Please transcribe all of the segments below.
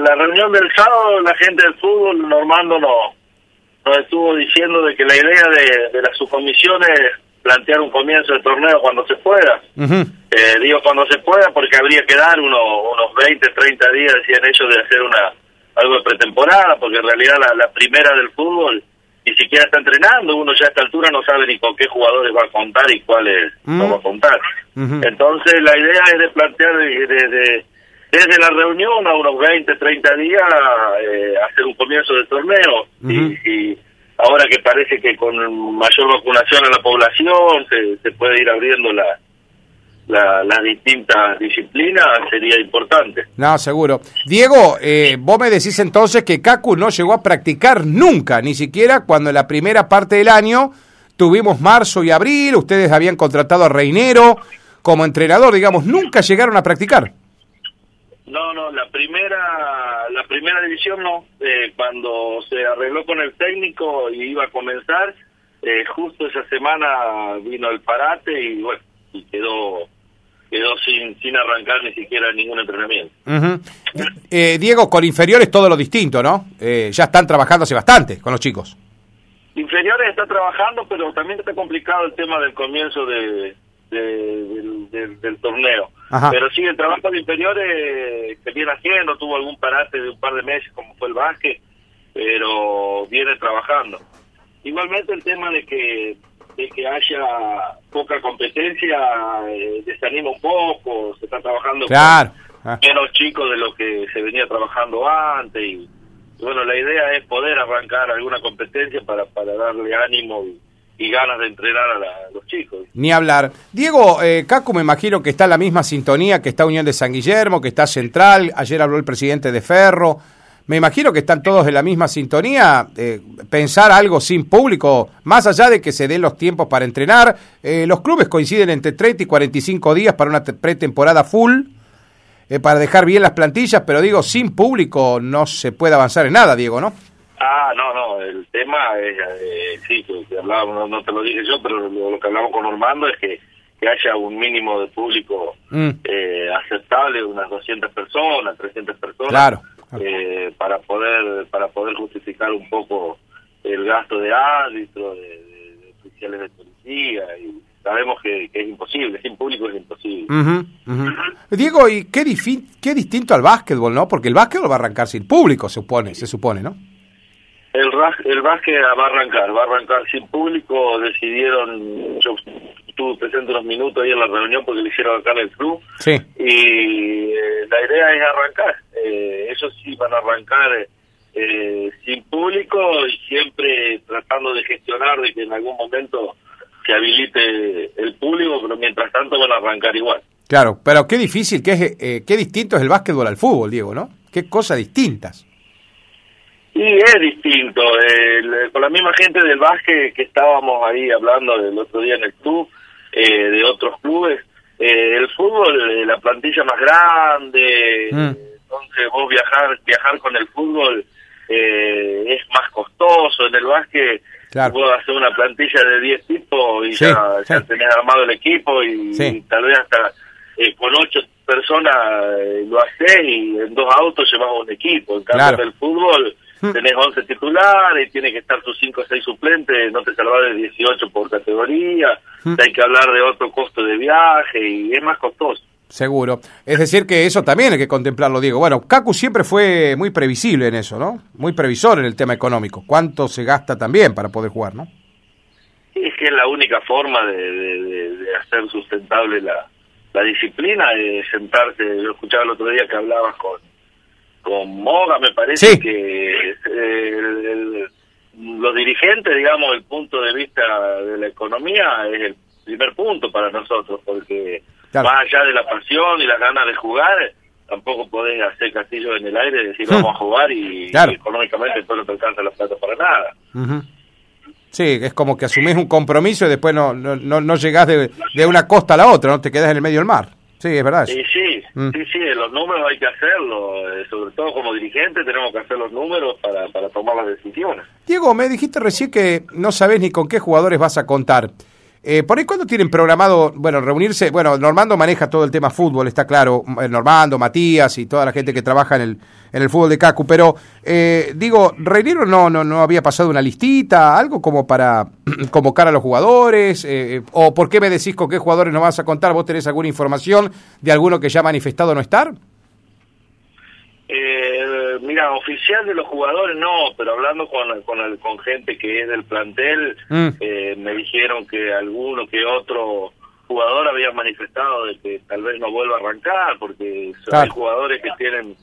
la reunión del sábado, la gente del fútbol, Normando no nos estuvo diciendo de que la idea de, de la subcomisión es plantear un comienzo de torneo cuando se pueda. eh, digo cuando se pueda porque habría que dar unos, unos 20, 30 días, decían ellos, de hacer una algo de pretemporada, porque en realidad la, la primera del fútbol ni siquiera está entrenando, uno ya a esta altura no sabe ni con qué jugadores va a contar y cuáles no va a contar. Entonces la idea es de plantear de, de- de- desde la reunión a unos 20, 30 días eh, hacer un comienzo de torneo y, y ahora que parece que con mayor vacunación en la población se, se puede ir abriendo la, la- las distintas disciplinas sería importante. No, seguro. Diego, eh, vos me decís entonces que Cacu no llegó a practicar nunca, ni siquiera cuando en la primera parte del año tuvimos marzo y abril, ustedes habían contratado a Reinero como entrenador, digamos, nunca llegaron a practicar. No, no, la primera, la primera división no. Eh, cuando se arregló con el técnico y iba a comenzar, eh, justo esa semana vino el parate y bueno, y quedó, quedó sin, sin arrancar ni siquiera ningún entrenamiento. Ujú. Eh, Diego, con inferiores todo lo distinto, ¿no? Eh, ya están trabajando hace bastante con los chicos. Inferiores está trabajando, pero también está complicado el tema del comienzo de, de- del, del- del torneo. Ajá. Pero sí, el trabajo de inferiores se viene haciendo, tuvo algún parate de un par de meses como fue el básquet, pero viene trabajando. Igualmente el tema de que de que haya poca competencia eh, desanima un poco, se está trabajando Claro. con Ah. menos chicos de lo que se venía trabajando antes y bueno, la idea es poder arrancar alguna competencia para, para darle ánimo y, y ganas de entrenar a, la- a los chicos. Ni hablar. Diego, eh, Cacu me imagino que está en la misma sintonía que está Unión de San Guillermo, que está Central, ayer habló el presidente de Ferro. Me imagino que están todos en la misma sintonía. eh, pensar algo sin público, más allá de que se den los tiempos para entrenar, eh, los clubes coinciden entre 30 y 45 días para una te- pretemporada full, eh, para dejar bien las plantillas, pero digo, sin público no se puede avanzar en nada, Diego, ¿no? Ah, no, no, tema es, eh, sí, que, hablábamos, no, no te lo dije yo, pero lo, lo que hablamos con Normando es que, que haya un mínimo de público Mm. eh, aceptable, unas 200 personas, 300 personas, Claro. eh, para poder para poder justificar un poco el gasto de árbitros, de, de- de oficiales de policía, y sabemos que, que es imposible, sin público es imposible. Diego, ¿y qué, qué distinto al básquetbol, no? Porque el básquetbol va a arrancar sin público, se supone, se supone, ¿no? El, el básquet va a arrancar, va a arrancar sin público, decidieron, yo estuve presente unos minutos ahí en la reunión porque le hicieron acá en el club, Sí. y eh, la idea es arrancar, eh, ellos sí van a arrancar eh, sin público y siempre tratando de gestionar de que en algún momento se habilite el público, pero mientras tanto van a arrancar igual. Claro, pero qué difícil, qué, eh, qué distinto es el básquetbol al fútbol, Diego, ¿no? Qué cosas distintas. Y es distinto, el- con la misma gente del básquet que estábamos ahí hablando el otro día en el club, eh, de otros clubes, eh, el fútbol, eh, la plantilla más grande, Mm. entonces vos viajar viajar con el fútbol eh, es más costoso, en el básquet Claro. vos hacer una plantilla de 10 tipos y Sí, ya, ya sí. tenés armado el equipo y, Sí. y tal vez hasta eh, con ocho personas eh, lo haces y en dos autos llevas un equipo, en cambio Claro. del fútbol. Tenés 11 titulares, tiene que estar tus 5 o 6 suplentes, no te salvas de 18 por categoría, hay que hablar de otro costo de viaje y es más costoso. Seguro. Es decir, que eso también hay que contemplarlo, Diego. Bueno, Cacu siempre fue muy previsible en eso, ¿no? Muy previsor en el tema económico. ¿Cuánto se gasta también para poder jugar, no? Es que es la única forma de, de- de- de hacer sustentable la, la disciplina, de sentarse. Yo escuchaba el otro día que hablabas con, con Moga, me parece Sí. que eh, el- el- los dirigentes, digamos, el punto de vista de la economía es el primer punto para nosotros, porque Claro. más allá de la pasión y las ganas de jugar, tampoco podés hacer castillo en el aire y decir vamos a jugar y, Claro. y económicamente todo no te alcanza la plata para nada. Ujú. Sí, es como que asumís un compromiso y después no, no, no, no llegás de, de una costa a la otra, no te quedás en el medio del mar. Sí, es verdad. Y sí, Mm. sí, sí, los números hay que hacerlo, eh, sobre todo como dirigente tenemos que hacer los números para, para tomar las decisiones. Diego, me dijiste recién que no sabés ni con qué jugadores vas a contar. Eh, ¿Por ahí cuándo tienen programado, bueno, reunirse? Bueno, Normando maneja todo el tema fútbol, está claro, eh, Normando, Matías y toda la gente que trabaja en el, en el fútbol de Cacu, pero eh, digo, Reiniero no, no, no había pasado una listita, algo como para convocar a los jugadores, eh, o por qué me decís con qué jugadores nos vas a contar, vos tenés alguna información de alguno que ya ha manifestado no estar? Eh, mira, oficial de los jugadores no, pero hablando con, con, con gente que es del plantel, mm. eh, me dijeron que alguno que otro jugador había manifestado de que tal vez no vuelva a arrancar, porque hay jugadores que tienen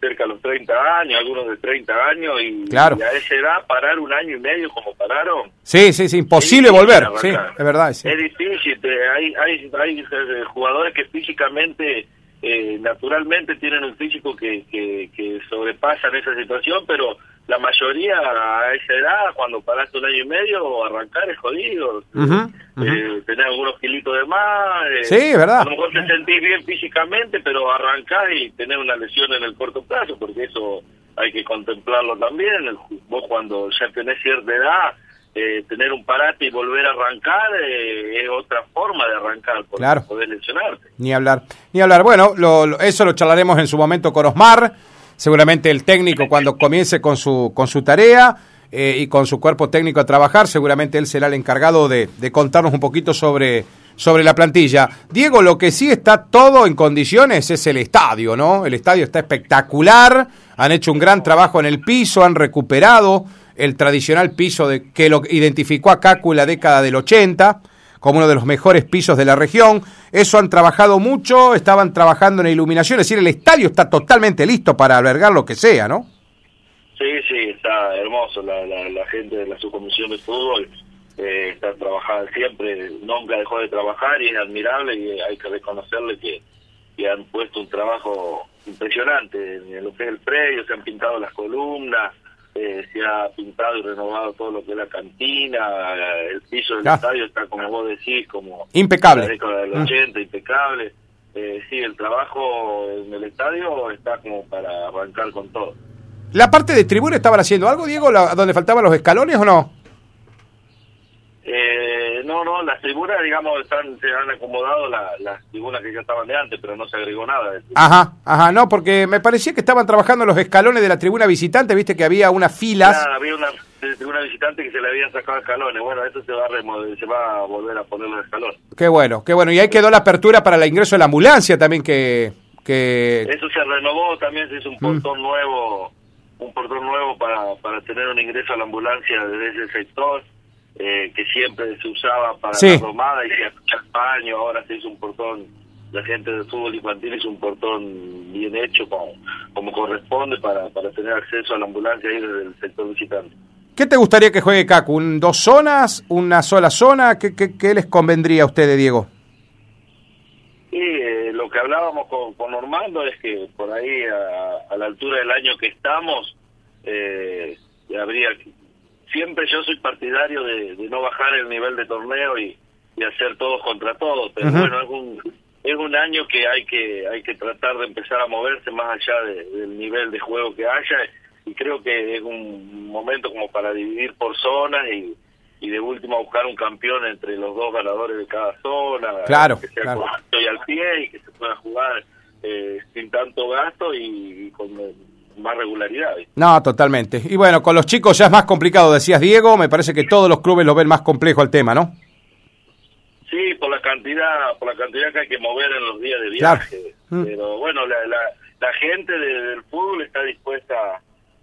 cerca de los 30 años, algunos de 30 años, y, a esa edad parar un año y medio como pararon. Sí, sí, sí, imposible volver, sí, es verdad. Es difícil, hay, hay, hay eh, jugadores que físicamente eh, naturalmente tienen un físico que, que, que, sobrepasan esa situación, pero la mayoría a esa edad, cuando paraste un año y medio, arrancar es jodido. Eh, tener algunos kilitos de más. Eh, sí, verdad. A lo mejor te sentís bien físicamente, pero arrancar y tener una lesión en el corto plazo, porque eso hay que contemplarlo también. Vos cuando ya tenés cierta edad eh, tener un parate y volver a arrancar eh, es otra forma de arrancar, por claro. poder lesionarte. Ni hablar, ni hablar. Bueno, lo, eso lo charlaremos en su momento con Osmar, seguramente el técnico cuando comience con su, con su tarea eh, y con su cuerpo técnico a trabajar, seguramente él será el encargado de, de contarnos un poquito sobre, sobre la plantilla. Diego, lo que sí está todo en condiciones es el estadio, ¿no? El estadio está espectacular, han hecho un gran trabajo en el piso, han recuperado el tradicional piso de, que lo identificó a Cacu en la década del 80 como uno de los mejores pisos de la región. Eso han trabajado mucho, estaban trabajando en iluminación, es decir, el estadio está totalmente listo para albergar lo que sea, ¿no? Sí, sí, está hermoso. La, la, gente de la subcomisión de fútbol eh, está trabajando siempre, nunca dejó de trabajar y es admirable y hay que reconocerle que, que han puesto un trabajo impresionante en lo que es el predio, se han pintado las columnas, eh, se ha pintado y renovado todo lo que es la cantina, el piso del estadio está, como vos decís, como... Impecable. La década del 80, impecable. Eh, sí, el trabajo en el estadio está como para arrancar con todo. ¿La parte de tribuna estaban haciendo algo, Diego, la, donde faltaban los escalones o no? No, no, las tribunas, digamos, están, se han acomodado las tribunas que ya estaban de antes, pero no se agregó nada. Ajá, ajá, no, porque me parecía que estaban trabajando los escalones de la tribuna visitante, viste que había unas filas. Claro, había una tribuna visitante que se le habían sacado escalones. Bueno, eso se va, a se va a volver a poner los escalones. Qué bueno, qué bueno. Y ahí quedó la apertura para el ingreso de la ambulancia también que... que... Eso se renovó, también se hizo un mm. portón nuevo un portón nuevo para, para tener un ingreso a la ambulancia desde ese sector eh, que siempre se usaba para la domada y se hacía baño, ahora se hizo un portón, la gente del fútbol infantil hizo un portón bien hecho como, como corresponde para, para tener acceso a la ambulancia ahí desde el sector visitante. ¿Qué te gustaría que juegue Cacu? ¿Dos zonas? ¿Una sola zona? ¿Qué, qué, les convendría a ustedes, Diego? Sí, eh, lo que hablábamos con, con Normando es que por ahí a, la altura del año que estamos eh, habría siempre yo soy partidario de, no bajar el nivel de torneo y, hacer todos contra todos, pero bueno, es un, es un año que hay que hay que tratar de empezar a moverse más allá del nivel de juego que haya y creo que es un momento como para dividir por zonas y, y de último buscar un campeón entre los dos ganadores de cada zona, claro, que sea y al pie y que se pueda jugar eh, sin tanto gasto y con más regularidad. No, totalmente. Y bueno, con los chicos ya es más complicado, decías Diego, me parece que todos los clubes lo ven más complejo el tema, ¿no? Sí, por la cantidad, por la cantidad que hay que mover en los días de viaje. Mm. Pero bueno, la, la, gente del fútbol está dispuesta,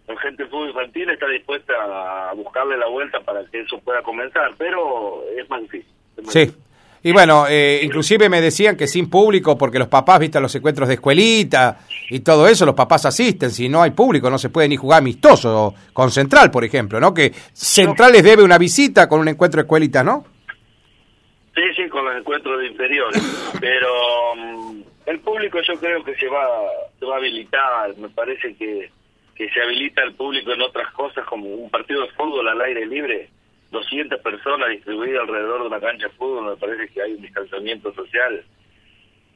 la gente del fútbol infantil está dispuesta a buscarle la vuelta para que eso pueda comenzar, pero es más difícil. sí. Y bueno, eh, inclusive me decían que sin público, porque los papás, viste, los encuentros de escuelita y todo eso, los papás asisten, si no hay público no se puede ni jugar amistoso con Central, por ejemplo, ¿no? Que Central les debe una visita con un encuentro de escuelita, ¿no? Sí, sí, con los encuentros de inferiores, pero mm, el público yo creo que se va, se va a habilitar, me parece que, que se habilita el público en otras cosas como un partido de fútbol al aire libre 200 personas distribuidas alrededor de una cancha de fútbol, me parece que hay un distanciamiento social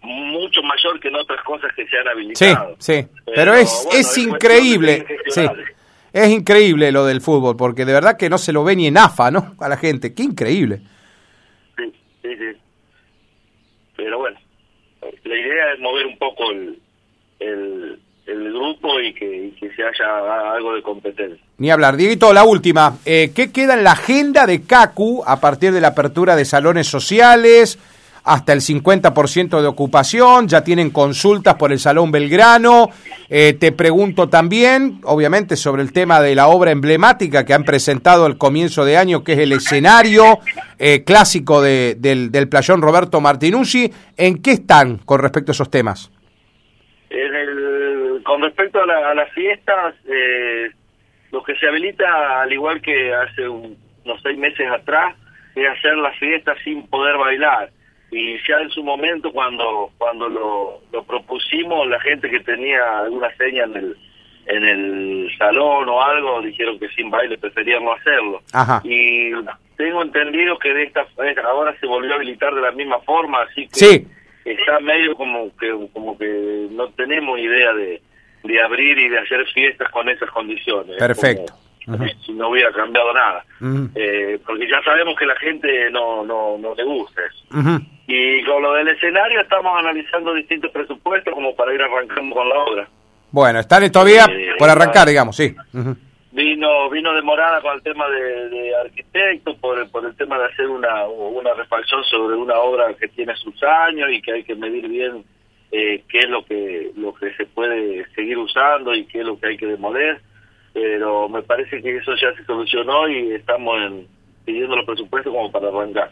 mucho mayor que en otras cosas que se han habilitado. Sí, sí, pero, es, es increíble, sí, es increíble lo del fútbol, porque de verdad que no se lo ve ni en AFA, ¿no? A la gente, qué increíble. Sí. sí, sí. Pero bueno, la idea es mover un poco el, el, el grupo y que, se haya algo de competencia. Ni hablar. Dieguito, la última. Eh, ¿Qué queda en la agenda de CACU a partir de la apertura de salones sociales? hasta el 50% de ocupación, ya tienen consultas por el Salón Belgrano. Eh, te pregunto también, obviamente, sobre el tema de la obra emblemática que han presentado al comienzo de año, que es el escenario eh, clásico de, del, del playón Roberto Martinuzzi. ¿En qué están con respecto a esos temas? Con respecto a, las fiestas, eh, lo que se habilita, al igual que hace unos seis meses atrás, es hacer las fiestas sin poder bailar. Y ya en su momento cuando cuando lo, lo propusimos la gente que tenía alguna seña en el en el salón o algo dijeron que sin baile preferían no hacerlo. Y tengo entendido que de esta ahora se volvió a habilitar de la misma forma así que está medio como que como que no tenemos idea de, de abrir y de hacer fiestas con esas condiciones perfecto si no hubiera cambiado nada. Eh, porque ya sabemos que la gente no, no, no le gusta eso. Y con lo del escenario estamos analizando distintos presupuestos como para ir arrancando con la obra. Bueno, están todavía eh, por arrancar, digamos, sí. Vino vino demorada con el tema de, de arquitecto, por el, por el tema de hacer una, una refacción sobre una obra que tiene sus años y que hay que medir bien eh, qué es lo que, lo que se puede seguir usando y qué es lo que hay que demoler pero me parece que eso ya se solucionó y estamos en, pidiendo los presupuestos como para arrancar.